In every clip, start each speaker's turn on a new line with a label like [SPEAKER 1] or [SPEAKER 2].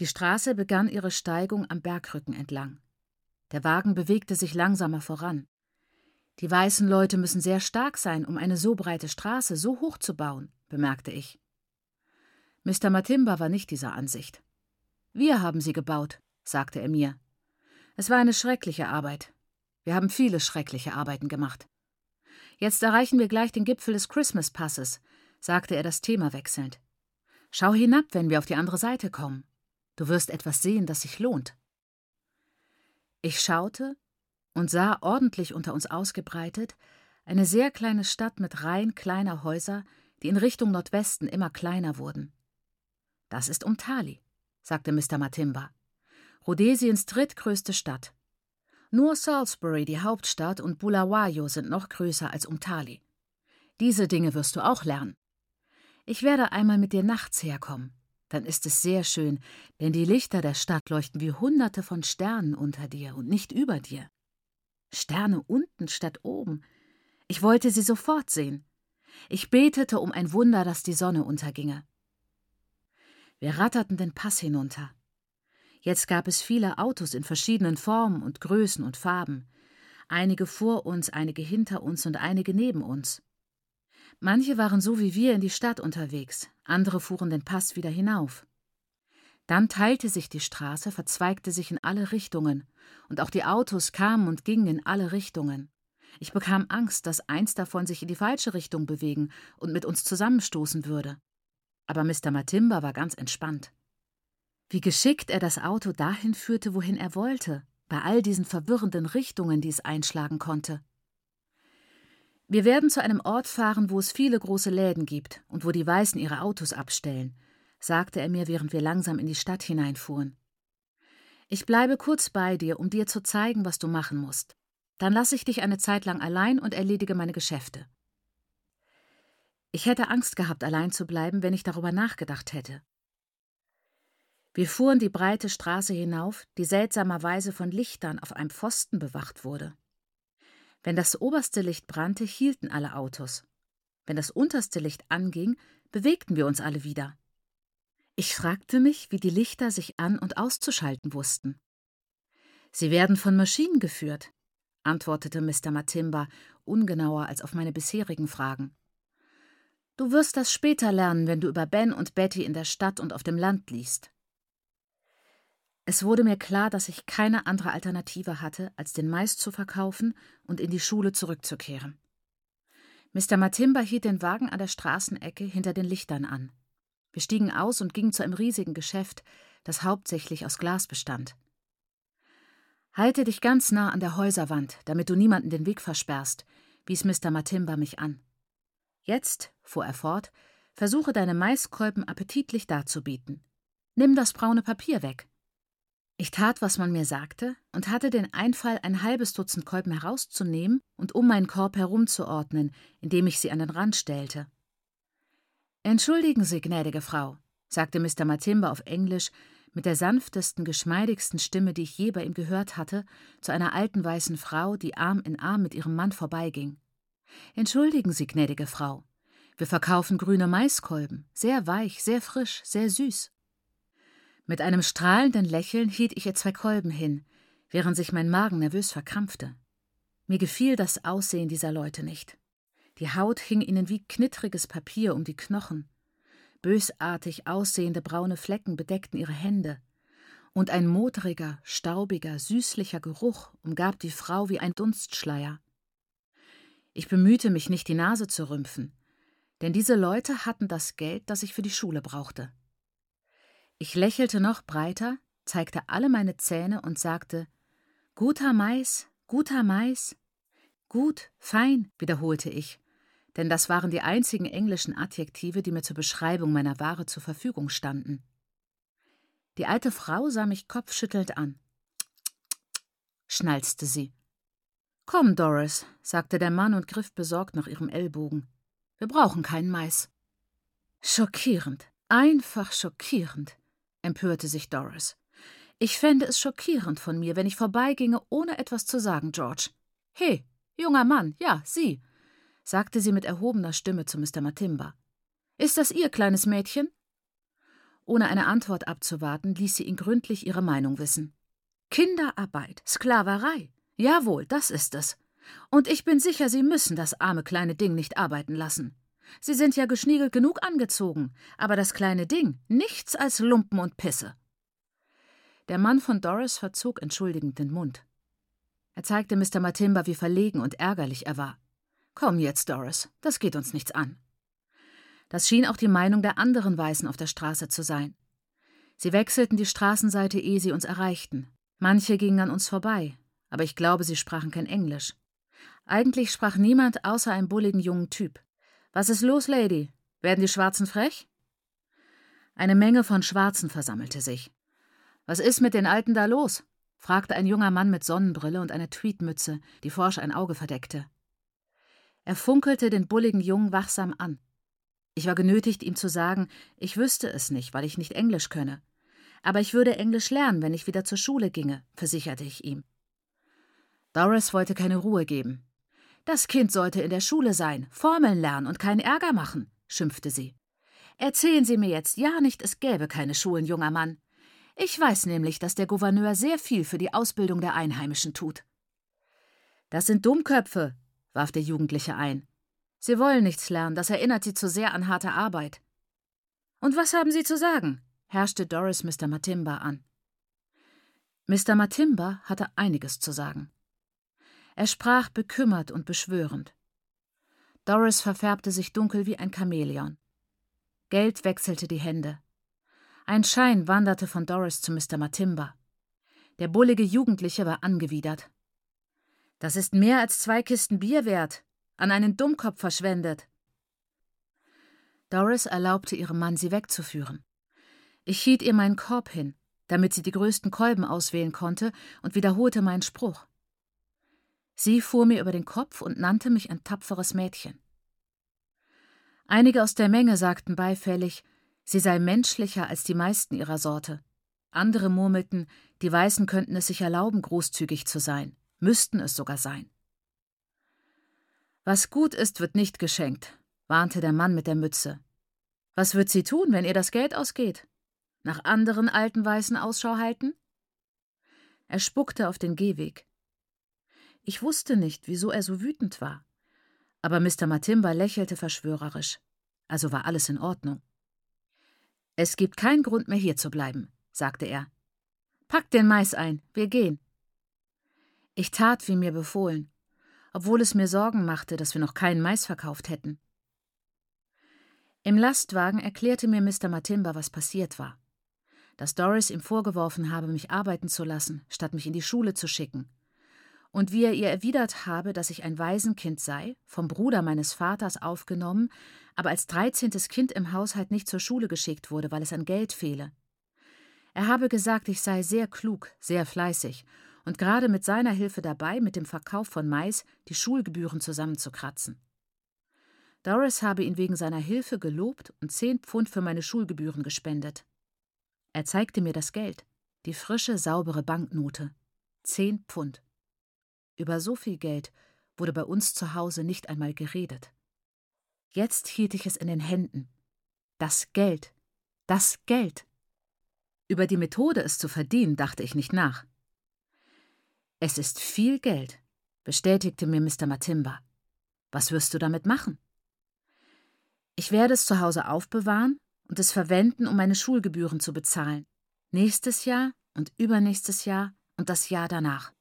[SPEAKER 1] Die Straße begann ihre Steigung am Bergrücken entlang. Der Wagen bewegte sich langsamer voran. Die weißen Leute müssen sehr stark sein, um eine so breite Straße so hoch zu bauen, bemerkte ich. Mr. Matimba war nicht dieser Ansicht. Wir haben sie gebaut, sagte er mir. Es war eine schreckliche Arbeit. Wir haben viele schreckliche Arbeiten gemacht. Jetzt erreichen wir gleich den Gipfel des Christmas Passes, sagte er das Thema wechselnd. Schau hinab, wenn wir auf die andere Seite kommen. Du wirst etwas sehen, das sich lohnt. Ich schaute und sah ordentlich unter uns ausgebreitet eine sehr kleine Stadt mit Reihen kleiner Häuser, die in Richtung Nordwesten immer kleiner wurden. Das ist Umtali, sagte Mr. Matimba. Rhodesiens drittgrößte Stadt. Nur Salisbury, die Hauptstadt, und Bulawayo sind noch größer als Umtali. Diese Dinge wirst du auch lernen. Ich werde einmal mit dir nachts herkommen. Dann ist es sehr schön, denn die Lichter der Stadt leuchten wie Hunderte von Sternen unter dir und nicht über dir. Sterne unten statt oben. Ich wollte sie sofort sehen. Ich betete um ein Wunder, dass die Sonne unterginge. Wir ratterten den Pass hinunter. Jetzt gab es viele Autos in verschiedenen Formen und Größen und Farben. Einige vor uns, einige hinter uns und einige neben uns. Manche waren so wie wir in die Stadt unterwegs, andere fuhren den Pass wieder hinauf. Dann teilte sich die Straße, verzweigte sich in alle Richtungen, und auch die Autos kamen und gingen in alle Richtungen. Ich bekam Angst, dass eins davon sich in die falsche Richtung bewegen und mit uns zusammenstoßen würde. Aber Mr. Matimba war ganz entspannt. Wie geschickt er das Auto dahin führte, wohin er wollte, bei all diesen verwirrenden Richtungen, die es einschlagen konnte. Wir werden zu einem Ort fahren, wo es viele große Läden gibt und wo die Weißen ihre Autos abstellen, sagte er mir, während wir langsam in die Stadt hineinfuhren. Ich bleibe kurz bei dir, um dir zu zeigen, was du machen musst. Dann lasse ich dich eine Zeit lang allein und erledige meine Geschäfte. Ich hätte Angst gehabt, allein zu bleiben, wenn ich darüber nachgedacht hätte. Wir fuhren die breite Straße hinauf, die seltsamerweise von Lichtern auf einem Pfosten bewacht wurde. Wenn das oberste Licht brannte, hielten alle Autos. Wenn das unterste Licht anging, bewegten wir uns alle wieder. Ich fragte mich, wie die Lichter sich an und auszuschalten wussten. Sie werden von Maschinen geführt, antwortete Mr. Matimba, ungenauer als auf meine bisherigen Fragen. Du wirst das später lernen, wenn du über Ben und Betty in der Stadt und auf dem Land liest. Es wurde mir klar, dass ich keine andere Alternative hatte, als den Mais zu verkaufen und in die Schule zurückzukehren. Mr. Matimba hielt den Wagen an der Straßenecke hinter den Lichtern an. Wir stiegen aus und gingen zu einem riesigen Geschäft, das hauptsächlich aus Glas bestand. Halte dich ganz nah an der Häuserwand, damit du niemanden den Weg versperrst, wies Mr. Matimba mich an. Jetzt, fuhr er fort, versuche deine Maiskolben appetitlich darzubieten. Nimm das braune Papier weg. Ich tat, was man mir sagte, und hatte den Einfall, ein halbes Dutzend Kolben herauszunehmen und um meinen Korb herumzuordnen, indem ich sie an den Rand stellte. Entschuldigen Sie, gnädige Frau, sagte Mr. Matimba auf Englisch mit der sanftesten, geschmeidigsten Stimme, die ich je bei ihm gehört hatte, zu einer alten weißen Frau, die Arm in Arm mit ihrem Mann vorbeiging. Entschuldigen Sie, gnädige Frau. Wir verkaufen grüne Maiskolben, sehr weich, sehr frisch, sehr süß. Mit einem strahlenden Lächeln hielt ich ihr zwei Kolben hin, während sich mein Magen nervös verkrampfte. Mir gefiel das Aussehen dieser Leute nicht. Die Haut hing ihnen wie knittriges Papier um die Knochen. Bösartig aussehende braune Flecken bedeckten ihre Hände. Und ein modriger, staubiger, süßlicher Geruch umgab die Frau wie ein Dunstschleier. Ich bemühte mich nicht, die Nase zu rümpfen, denn diese Leute hatten das Geld, das ich für die Schule brauchte. Ich lächelte noch breiter, zeigte alle meine Zähne und sagte Guter Mais, guter Mais. Gut, fein, wiederholte ich denn das waren die einzigen englischen Adjektive, die mir zur Beschreibung meiner Ware zur Verfügung standen. Die alte Frau sah mich kopfschüttelnd an. schnalzte sie. Komm, Doris, sagte der Mann und griff besorgt nach ihrem Ellbogen. Wir brauchen keinen Mais. Schockierend, einfach schockierend, empörte sich Doris. Ich fände es schockierend von mir, wenn ich vorbeiginge, ohne etwas zu sagen, George. He, junger Mann, ja, Sie sagte sie mit erhobener Stimme zu Mr. Matimba. Ist das Ihr kleines Mädchen? Ohne eine Antwort abzuwarten, ließ sie ihn gründlich ihre Meinung wissen. Kinderarbeit, Sklaverei. Jawohl, das ist es. Und ich bin sicher, Sie müssen das arme kleine Ding nicht arbeiten lassen. Sie sind ja geschniegelt genug angezogen, aber das kleine Ding nichts als Lumpen und Pisse. Der Mann von Doris verzog entschuldigend den Mund. Er zeigte Mr. Matimba, wie verlegen und ärgerlich er war. Komm jetzt, Doris, das geht uns nichts an. Das schien auch die Meinung der anderen Weißen auf der Straße zu sein. Sie wechselten die Straßenseite, ehe sie uns erreichten. Manche gingen an uns vorbei, aber ich glaube, sie sprachen kein Englisch. Eigentlich sprach niemand außer einem bulligen jungen Typ. Was ist los, Lady? Werden die Schwarzen frech? Eine Menge von Schwarzen versammelte sich. Was ist mit den Alten da los? fragte ein junger Mann mit Sonnenbrille und einer Tweedmütze, die forsch ein Auge verdeckte. Er funkelte den bulligen Jungen wachsam an. Ich war genötigt, ihm zu sagen, ich wüsste es nicht, weil ich nicht Englisch könne. Aber ich würde Englisch lernen, wenn ich wieder zur Schule ginge, versicherte ich ihm. Doris wollte keine Ruhe geben. Das Kind sollte in der Schule sein, Formeln lernen und keinen Ärger machen, schimpfte sie. Erzählen Sie mir jetzt ja nicht, es gäbe keine Schulen, junger Mann. Ich weiß nämlich, dass der Gouverneur sehr viel für die Ausbildung der Einheimischen tut. Das sind Dummköpfe, warf der Jugendliche ein. Sie wollen nichts lernen, das erinnert sie zu sehr an harte Arbeit. Und was haben Sie zu sagen? herrschte Doris Mr. Matimba an. Mr. Matimba hatte einiges zu sagen. Er sprach bekümmert und beschwörend. Doris verfärbte sich dunkel wie ein Chamäleon. Geld wechselte die Hände. Ein Schein wanderte von Doris zu Mr. Matimba. Der bullige Jugendliche war angewidert. Das ist mehr als zwei Kisten Bier wert, an einen Dummkopf verschwendet. Doris erlaubte ihrem Mann, sie wegzuführen. Ich hielt ihr meinen Korb hin, damit sie die größten Kolben auswählen konnte, und wiederholte meinen Spruch. Sie fuhr mir über den Kopf und nannte mich ein tapferes Mädchen. Einige aus der Menge sagten beifällig, sie sei menschlicher als die meisten ihrer Sorte. Andere murmelten, die Weißen könnten es sich erlauben, großzügig zu sein, müssten es sogar sein. Was gut ist, wird nicht geschenkt, warnte der Mann mit der Mütze. Was wird sie tun, wenn ihr das Geld ausgeht? Nach anderen alten Weißen Ausschau halten? Er spuckte auf den Gehweg. Ich wusste nicht, wieso er so wütend war. Aber Mr. Matimba lächelte verschwörerisch. Also war alles in Ordnung. Es gibt keinen Grund mehr hier zu bleiben, sagte er. Packt den Mais ein, wir gehen. Ich tat, wie mir befohlen obwohl es mir Sorgen machte, dass wir noch keinen Mais verkauft hätten. Im Lastwagen erklärte mir Mr. Matimba, was passiert war. Dass Doris ihm vorgeworfen habe, mich arbeiten zu lassen, statt mich in die Schule zu schicken. Und wie er ihr erwidert habe, dass ich ein Waisenkind sei, vom Bruder meines Vaters aufgenommen, aber als dreizehntes Kind im Haushalt nicht zur Schule geschickt wurde, weil es an Geld fehle. Er habe gesagt, ich sei sehr klug, sehr fleißig und gerade mit seiner Hilfe dabei, mit dem Verkauf von Mais die Schulgebühren zusammenzukratzen. Doris habe ihn wegen seiner Hilfe gelobt und zehn Pfund für meine Schulgebühren gespendet. Er zeigte mir das Geld, die frische, saubere Banknote. Zehn Pfund. Über so viel Geld wurde bei uns zu Hause nicht einmal geredet. Jetzt hielt ich es in den Händen. Das Geld. Das Geld. Über die Methode, es zu verdienen, dachte ich nicht nach. Es ist viel Geld, bestätigte mir Mr. Matimba. Was wirst du damit machen? Ich werde es zu Hause aufbewahren und es verwenden, um meine Schulgebühren zu bezahlen. Nächstes Jahr und übernächstes Jahr und das Jahr danach.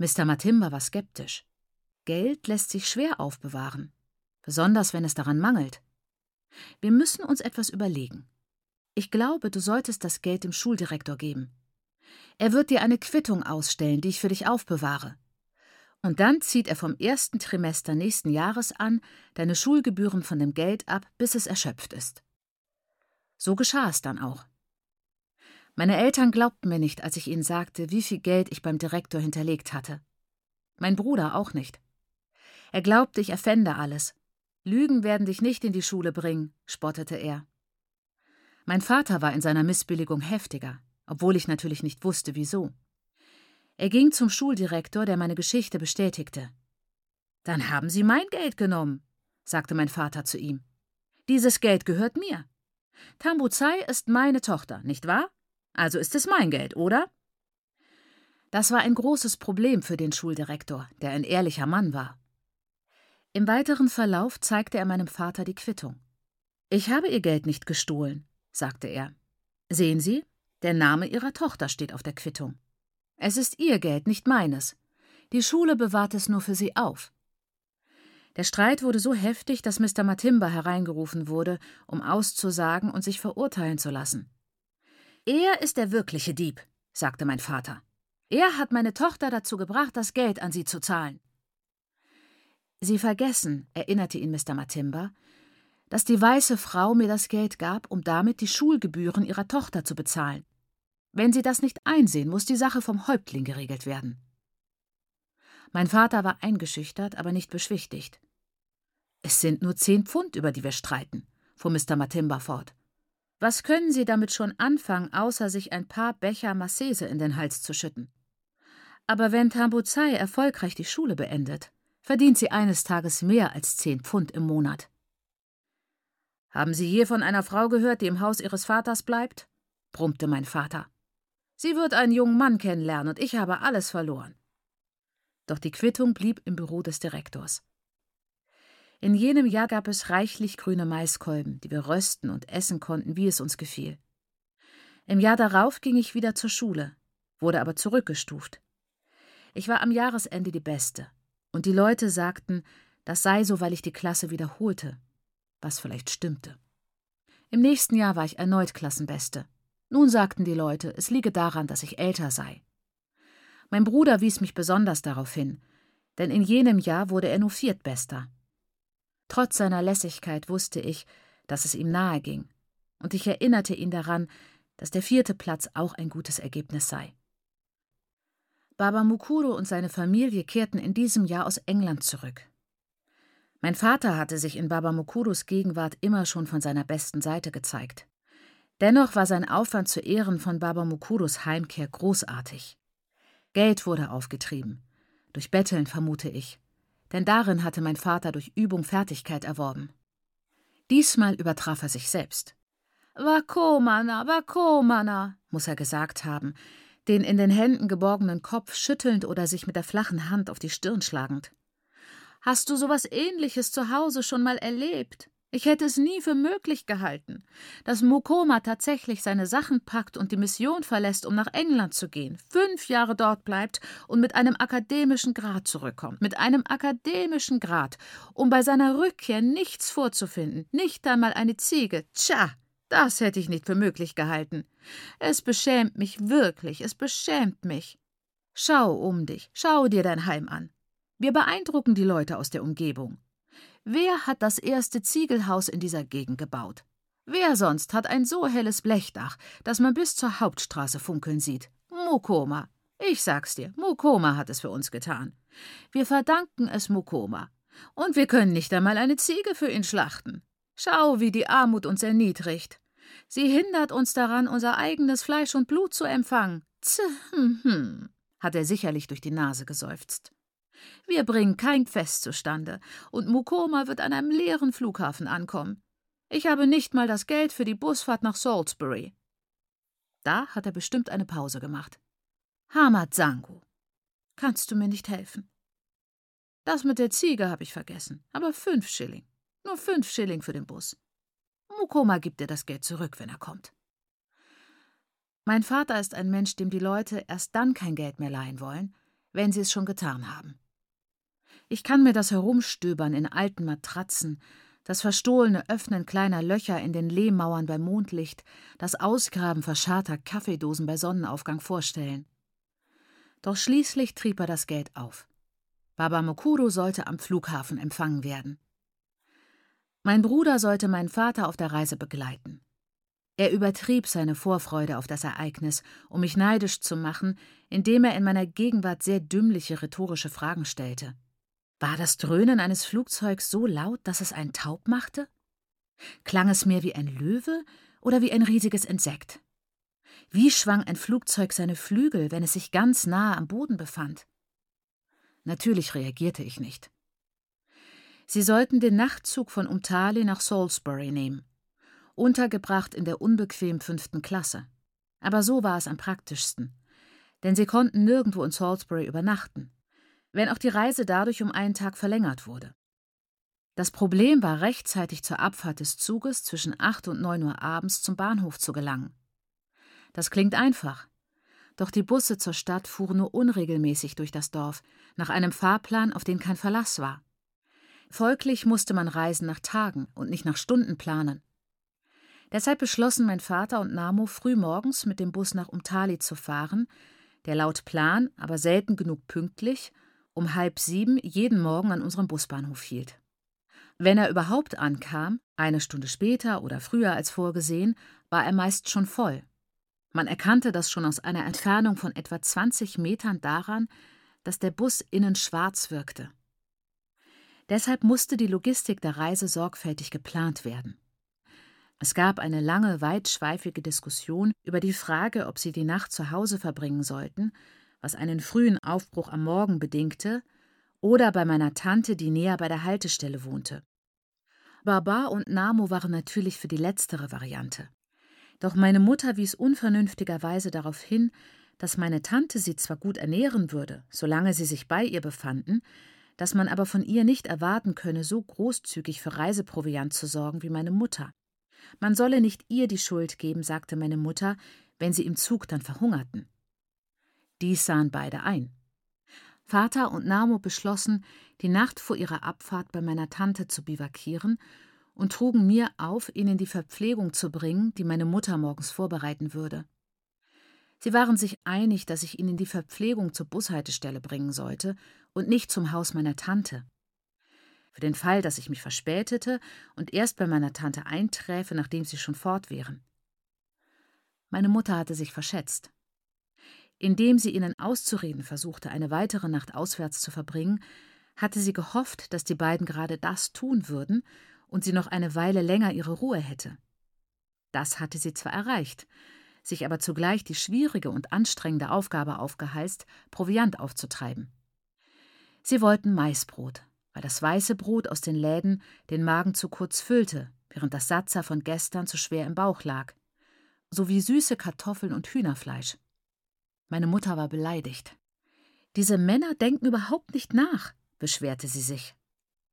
[SPEAKER 1] Mr. Matimba war skeptisch. Geld lässt sich schwer aufbewahren, besonders wenn es daran mangelt. Wir müssen uns etwas überlegen. Ich glaube, du solltest das Geld dem Schuldirektor geben. Er wird dir eine Quittung ausstellen, die ich für dich aufbewahre. Und dann zieht er vom ersten Trimester nächsten Jahres an deine Schulgebühren von dem Geld ab, bis es erschöpft ist. So geschah es dann auch. Meine Eltern glaubten mir nicht, als ich ihnen sagte, wie viel Geld ich beim Direktor hinterlegt hatte. Mein Bruder auch nicht. Er glaubte, ich erfände alles. Lügen werden dich nicht in die Schule bringen, spottete er. Mein Vater war in seiner Missbilligung heftiger obwohl ich natürlich nicht wusste, wieso. Er ging zum Schuldirektor, der meine Geschichte bestätigte. Dann haben Sie mein Geld genommen, sagte mein Vater zu ihm. Dieses Geld gehört mir. Tambuzai ist meine Tochter, nicht wahr? Also ist es mein Geld, oder? Das war ein großes Problem für den Schuldirektor, der ein ehrlicher Mann war. Im weiteren Verlauf zeigte er meinem Vater die Quittung. Ich habe Ihr Geld nicht gestohlen, sagte er. Sehen Sie, der Name Ihrer Tochter steht auf der Quittung. Es ist Ihr Geld, nicht meines. Die Schule bewahrt es nur für Sie auf. Der Streit wurde so heftig, dass Mr. Matimba hereingerufen wurde, um auszusagen und sich verurteilen zu lassen. Er ist der wirkliche Dieb, sagte mein Vater. Er hat meine Tochter dazu gebracht, das Geld an sie zu zahlen. Sie vergessen, erinnerte ihn Mr. Matimba, dass die weiße Frau mir das Geld gab, um damit die Schulgebühren ihrer Tochter zu bezahlen. Wenn Sie das nicht einsehen, muss die Sache vom Häuptling geregelt werden. Mein Vater war eingeschüchtert, aber nicht beschwichtigt. Es sind nur zehn Pfund, über die wir streiten, fuhr Mr. Matimba fort. Was können Sie damit schon anfangen, außer sich ein paar Becher Massese in den Hals zu schütten? Aber wenn Tambuzai erfolgreich die Schule beendet, verdient sie eines Tages mehr als zehn Pfund im Monat. Haben Sie je von einer Frau gehört, die im Haus Ihres Vaters bleibt? brummte mein Vater. Sie wird einen jungen Mann kennenlernen und ich habe alles verloren. Doch die Quittung blieb im Büro des Direktors. In jenem Jahr gab es reichlich grüne Maiskolben, die wir rösten und essen konnten, wie es uns gefiel. Im Jahr darauf ging ich wieder zur Schule, wurde aber zurückgestuft. Ich war am Jahresende die Beste, und die Leute sagten, das sei so, weil ich die Klasse wiederholte, was vielleicht stimmte. Im nächsten Jahr war ich erneut Klassenbeste. Nun sagten die Leute, es liege daran, dass ich älter sei. Mein Bruder wies mich besonders darauf hin, denn in jenem Jahr wurde er nur Viertbester. Trotz seiner Lässigkeit wusste ich, dass es ihm nahe ging, und ich erinnerte ihn daran, dass der vierte Platz auch ein gutes Ergebnis sei. Baba Mukuro und seine Familie kehrten in diesem Jahr aus England zurück. Mein Vater hatte sich in Baba Mukuros Gegenwart immer schon von seiner besten Seite gezeigt. Dennoch war sein Aufwand zu Ehren von Baba Mukuros Heimkehr großartig. Geld wurde aufgetrieben. Durch Betteln, vermute ich. Denn darin hatte mein Vater durch Übung Fertigkeit erworben. Diesmal übertraf er sich selbst. Wakomana, Wakomana, muss er gesagt haben, den in den Händen geborgenen Kopf schüttelnd oder sich mit der flachen Hand auf die Stirn schlagend. Hast du sowas ähnliches zu Hause schon mal erlebt? Ich hätte es nie für möglich gehalten, dass Mukoma tatsächlich seine Sachen packt und die Mission verlässt, um nach England zu gehen, fünf Jahre dort bleibt und mit einem akademischen Grad zurückkommt. Mit einem akademischen Grad, um bei seiner Rückkehr nichts vorzufinden, nicht einmal eine Ziege. Tja, das hätte ich nicht für möglich gehalten. Es beschämt mich wirklich, es beschämt mich. Schau um dich, schau dir dein Heim an. Wir beeindrucken die Leute aus der Umgebung. Wer hat das erste Ziegelhaus in dieser Gegend gebaut? Wer sonst hat ein so helles Blechdach, dass man bis zur Hauptstraße funkeln sieht? Mukoma. Ich sag's dir, Mukoma hat es für uns getan. Wir verdanken es Mukoma. Und wir können nicht einmal eine Ziege für ihn schlachten. Schau, wie die Armut uns erniedrigt. Sie hindert uns daran, unser eigenes Fleisch und Blut zu empfangen. Tch, hm, hm, hat er sicherlich durch die Nase geseufzt. Wir bringen kein Fest zustande, und Mukoma wird an einem leeren Flughafen ankommen. Ich habe nicht mal das Geld für die Busfahrt nach Salisbury. Da hat er bestimmt eine Pause gemacht. Hamad Sangu, kannst du mir nicht helfen? Das mit der Ziege habe ich vergessen, aber fünf Schilling. Nur fünf Schilling für den Bus. Mukoma gibt dir das Geld zurück, wenn er kommt. Mein Vater ist ein Mensch, dem die Leute erst dann kein Geld mehr leihen wollen, wenn sie es schon getan haben. Ich kann mir das Herumstöbern in alten Matratzen, das verstohlene Öffnen kleiner Löcher in den Lehmmauern bei Mondlicht, das Ausgraben verscharter Kaffeedosen bei Sonnenaufgang vorstellen. Doch schließlich trieb er das Geld auf. Baba Mokuro sollte am Flughafen empfangen werden. Mein Bruder sollte meinen Vater auf der Reise begleiten. Er übertrieb seine Vorfreude auf das Ereignis, um mich neidisch zu machen, indem er in meiner Gegenwart sehr dümmliche rhetorische Fragen stellte. War das Dröhnen eines Flugzeugs so laut, dass es einen taub machte? Klang es mehr wie ein Löwe oder wie ein riesiges Insekt? Wie schwang ein Flugzeug seine Flügel, wenn es sich ganz nahe am Boden befand? Natürlich reagierte ich nicht. Sie sollten den Nachtzug von Umtali nach Salisbury nehmen. untergebracht in der unbequem fünften Klasse. Aber so war es am praktischsten, denn sie konnten nirgendwo in Salisbury übernachten, wenn auch die Reise dadurch um einen Tag verlängert wurde. Das Problem war, rechtzeitig zur Abfahrt des Zuges zwischen 8 und 9 Uhr abends zum Bahnhof zu gelangen. Das klingt einfach, doch die Busse zur Stadt fuhren nur unregelmäßig durch das Dorf, nach einem Fahrplan, auf den kein Verlass war. Folglich musste man Reisen nach Tagen und nicht nach Stunden planen. Deshalb beschlossen mein Vater und Namo früh morgens mit dem Bus nach Umtali zu fahren, der laut Plan, aber selten genug pünktlich, um halb sieben jeden Morgen an unserem Busbahnhof hielt. Wenn er überhaupt ankam, eine Stunde später oder früher als vorgesehen, war er meist schon voll. Man erkannte das schon aus einer Entfernung von etwa 20 Metern daran, dass der Bus innen schwarz wirkte. Deshalb musste die Logistik der Reise sorgfältig geplant werden. Es gab eine lange, weitschweifige Diskussion über die Frage, ob sie die Nacht zu Hause verbringen sollten, was einen frühen Aufbruch am Morgen bedingte, oder bei meiner Tante, die näher bei der Haltestelle wohnte. Baba und Namo waren natürlich für die letztere Variante. Doch meine Mutter wies unvernünftigerweise darauf hin, dass meine Tante sie zwar gut ernähren würde, solange sie sich bei ihr befanden, dass man aber von ihr nicht erwarten könne, so großzügig für Reiseproviant zu sorgen wie meine Mutter. Man solle nicht ihr die Schuld geben, sagte meine Mutter, wenn sie im Zug dann verhungerten. Dies sahen beide ein. Vater und Namo beschlossen, die Nacht vor ihrer Abfahrt bei meiner Tante zu bivakieren und trugen mir auf, ihnen die Verpflegung zu bringen, die meine Mutter morgens vorbereiten würde. Sie waren sich einig, dass ich ihnen die Verpflegung zur Bushaltestelle bringen sollte und nicht zum Haus meiner Tante. Für den Fall, dass ich mich verspätete und erst bei meiner Tante einträfe, nachdem sie schon fort wären. Meine Mutter hatte sich verschätzt. Indem sie ihnen auszureden versuchte, eine weitere Nacht auswärts zu verbringen, hatte sie gehofft, dass die beiden gerade das tun würden, und sie noch eine Weile länger ihre Ruhe hätte. Das hatte sie zwar erreicht, sich aber zugleich die schwierige und anstrengende Aufgabe aufgeheißt, Proviant aufzutreiben. Sie wollten Maisbrot, weil das weiße Brot aus den Läden den Magen zu kurz füllte, während das Satzer von gestern zu schwer im Bauch lag, sowie süße Kartoffeln und Hühnerfleisch. Meine Mutter war beleidigt. Diese Männer denken überhaupt nicht nach, beschwerte sie sich.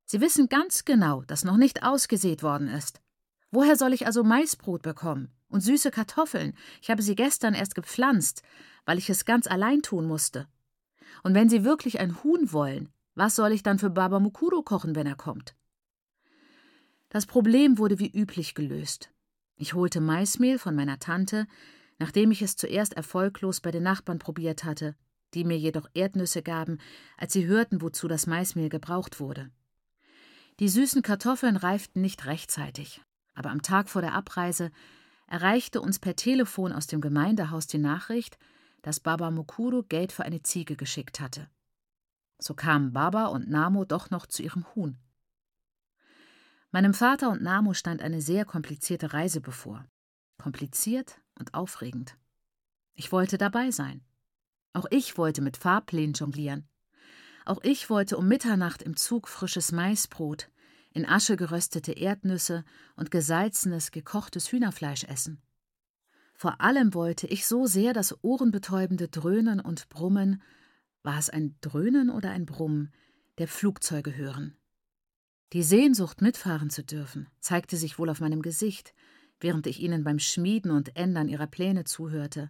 [SPEAKER 1] Sie wissen ganz genau, dass noch nicht ausgesät worden ist. Woher soll ich also Maisbrot bekommen? Und süße Kartoffeln? Ich habe sie gestern erst gepflanzt, weil ich es ganz allein tun musste. Und wenn Sie wirklich ein Huhn wollen, was soll ich dann für Baba Mukuro kochen, wenn er kommt? Das Problem wurde wie üblich gelöst. Ich holte Maismehl von meiner Tante, nachdem ich es zuerst erfolglos bei den Nachbarn probiert hatte, die mir jedoch Erdnüsse gaben, als sie hörten, wozu das Maismehl gebraucht wurde. Die süßen Kartoffeln reiften nicht rechtzeitig, aber am Tag vor der Abreise erreichte uns per Telefon aus dem Gemeindehaus die Nachricht, dass Baba Mukuru Geld für eine Ziege geschickt hatte. So kamen Baba und Namo doch noch zu ihrem Huhn. Meinem Vater und Namo stand eine sehr komplizierte Reise bevor. Kompliziert und aufregend. Ich wollte dabei sein. Auch ich wollte mit Fahrplänen jonglieren. Auch ich wollte um Mitternacht im Zug frisches Maisbrot, in Asche geröstete Erdnüsse und gesalzenes, gekochtes Hühnerfleisch essen. Vor allem wollte ich so sehr das ohrenbetäubende Dröhnen und Brummen, war es ein Dröhnen oder ein Brummen, der Flugzeuge hören. Die Sehnsucht, mitfahren zu dürfen, zeigte sich wohl auf meinem Gesicht, während ich ihnen beim Schmieden und Ändern ihrer Pläne zuhörte.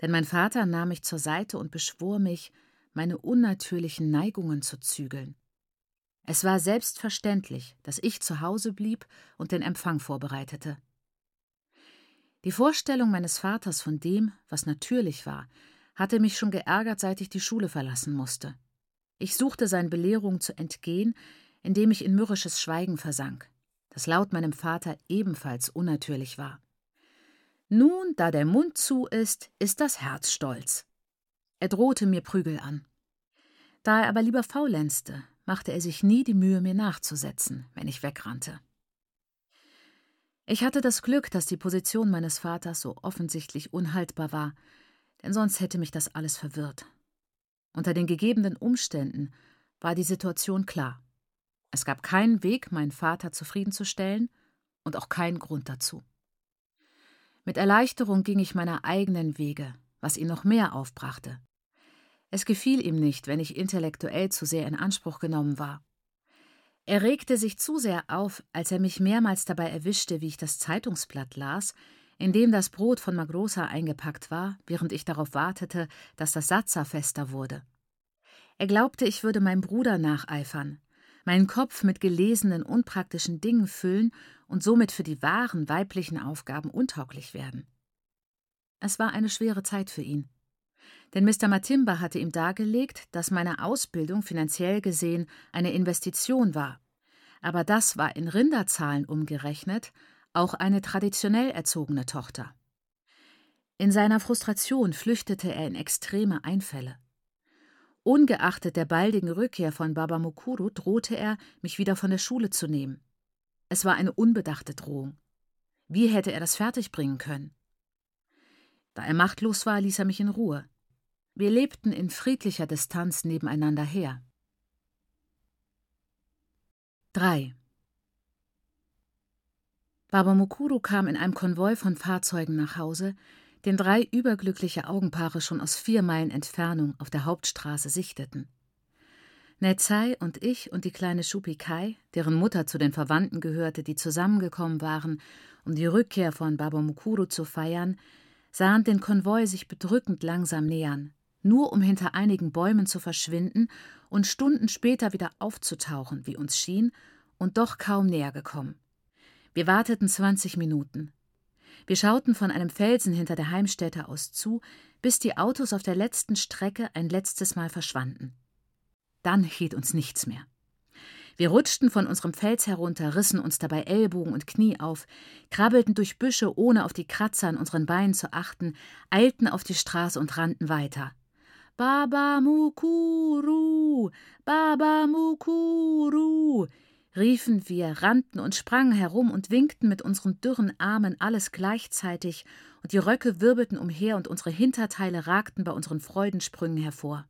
[SPEAKER 1] Denn mein Vater nahm mich zur Seite und beschwor mich, meine unnatürlichen Neigungen zu zügeln. Es war selbstverständlich, dass ich zu Hause blieb und den Empfang vorbereitete. Die Vorstellung meines Vaters von dem, was natürlich war, hatte mich schon geärgert, seit ich die Schule verlassen musste. Ich suchte seinen Belehrungen zu entgehen, indem ich in mürrisches Schweigen versank, das laut meinem Vater ebenfalls unnatürlich war. Nun, da der Mund zu ist, ist das Herz stolz. Er drohte mir Prügel an. Da er aber lieber faulenzte, machte er sich nie die Mühe, mir nachzusetzen, wenn ich wegrannte. Ich hatte das Glück, dass die Position meines Vaters so offensichtlich unhaltbar war, denn sonst hätte mich das alles verwirrt. Unter den gegebenen Umständen war die Situation klar. Es gab keinen Weg, meinen Vater zufriedenzustellen, und auch kein Grund dazu. Mit Erleichterung ging ich meiner eigenen Wege, was ihn noch mehr aufbrachte. Es gefiel ihm nicht, wenn ich intellektuell zu sehr in Anspruch genommen war. Er regte sich zu sehr auf, als er mich mehrmals dabei erwischte, wie ich das Zeitungsblatt las, in dem das Brot von Magrosa eingepackt war, während ich darauf wartete, dass das Satzer fester wurde. Er glaubte, ich würde meinem Bruder nacheifern, meinen Kopf mit gelesenen, unpraktischen Dingen füllen und somit für die wahren weiblichen Aufgaben untauglich werden. Es war eine schwere Zeit für ihn. Denn Mr. Matimba hatte ihm dargelegt, dass meine Ausbildung finanziell gesehen eine Investition war. Aber das war in Rinderzahlen umgerechnet auch eine traditionell erzogene Tochter. In seiner Frustration flüchtete er in extreme Einfälle. Ungeachtet der baldigen Rückkehr von Baba Mukuru drohte er, mich wieder von der Schule zu nehmen. Es war eine unbedachte Drohung. Wie hätte er das fertigbringen können? Da er machtlos war, ließ er mich in Ruhe. Wir lebten in friedlicher Distanz nebeneinander her. 3. Baba Mukuru kam in einem Konvoi von Fahrzeugen nach Hause, den drei überglückliche Augenpaare schon aus vier Meilen Entfernung auf der Hauptstraße sichteten. Netzai und ich und die kleine Shupikai, deren Mutter zu den Verwandten gehörte, die zusammengekommen waren, um die Rückkehr von Baba Mukuru zu feiern, sahen den Konvoi sich bedrückend langsam nähern, nur um hinter einigen Bäumen zu verschwinden und Stunden später wieder aufzutauchen, wie uns schien, und doch kaum näher gekommen. Wir warteten 20 Minuten, wir schauten von einem Felsen hinter der Heimstätte aus zu, bis die Autos auf der letzten Strecke ein letztes Mal verschwanden. Dann hielt uns nichts mehr. Wir rutschten von unserem Fels herunter, rissen uns dabei Ellbogen und Knie auf, krabbelten durch Büsche, ohne auf die Kratzer an unseren Beinen zu achten, eilten auf die Straße und rannten weiter. Baba Mukuru, Baba Mukuru, riefen wir, rannten und sprangen herum und winkten mit unseren dürren Armen alles gleichzeitig, und die Röcke wirbelten umher und unsere Hinterteile ragten bei unseren Freudensprüngen hervor.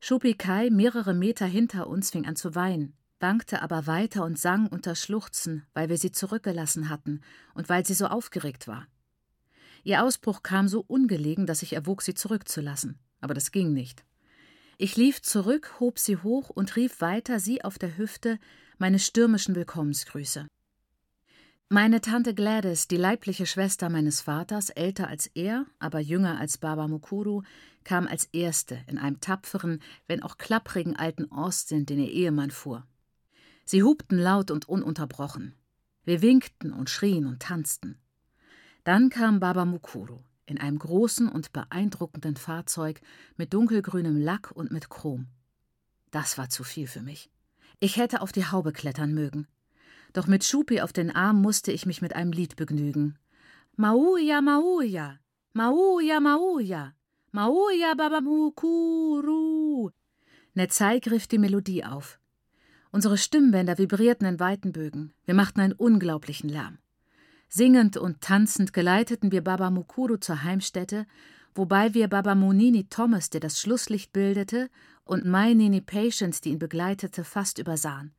[SPEAKER 1] Schupikai, mehrere Meter hinter uns, fing an zu weinen, wankte aber weiter und sang unter Schluchzen, weil wir sie zurückgelassen hatten und weil sie so aufgeregt war. Ihr Ausbruch kam so ungelegen, dass ich erwog, sie zurückzulassen, aber das ging nicht. Ich lief zurück, hob sie hoch und rief weiter, sie auf der Hüfte, meine stürmischen Willkommensgrüße. Meine Tante Gladys, die leibliche Schwester meines Vaters, älter als er, aber jünger als Baba Mukuru, kam als erste in einem tapferen, wenn auch klapprigen alten Austin, den ihr Ehemann fuhr. Sie hupten laut und ununterbrochen. Wir winkten und schrien und tanzten. Dann kam Baba Mukuru in einem großen und beeindruckenden Fahrzeug mit dunkelgrünem Lack und mit Chrom. Das war zu viel für mich. Ich hätte auf die Haube klettern mögen. Doch mit Schupi auf den Arm musste ich mich mit einem Lied begnügen. Mauja, Mauja, Mauja, Mauja, Mauja, Babamukuru. Netzai griff die Melodie auf. Unsere Stimmbänder vibrierten in weiten Bögen. Wir machten einen unglaublichen Lärm. Singend und tanzend geleiteten wir Baba Mukuru zur Heimstätte, wobei wir Baba Munini Thomas, der das Schlusslicht bildete, und Mai Nini Patience, die ihn begleitete, fast übersahen.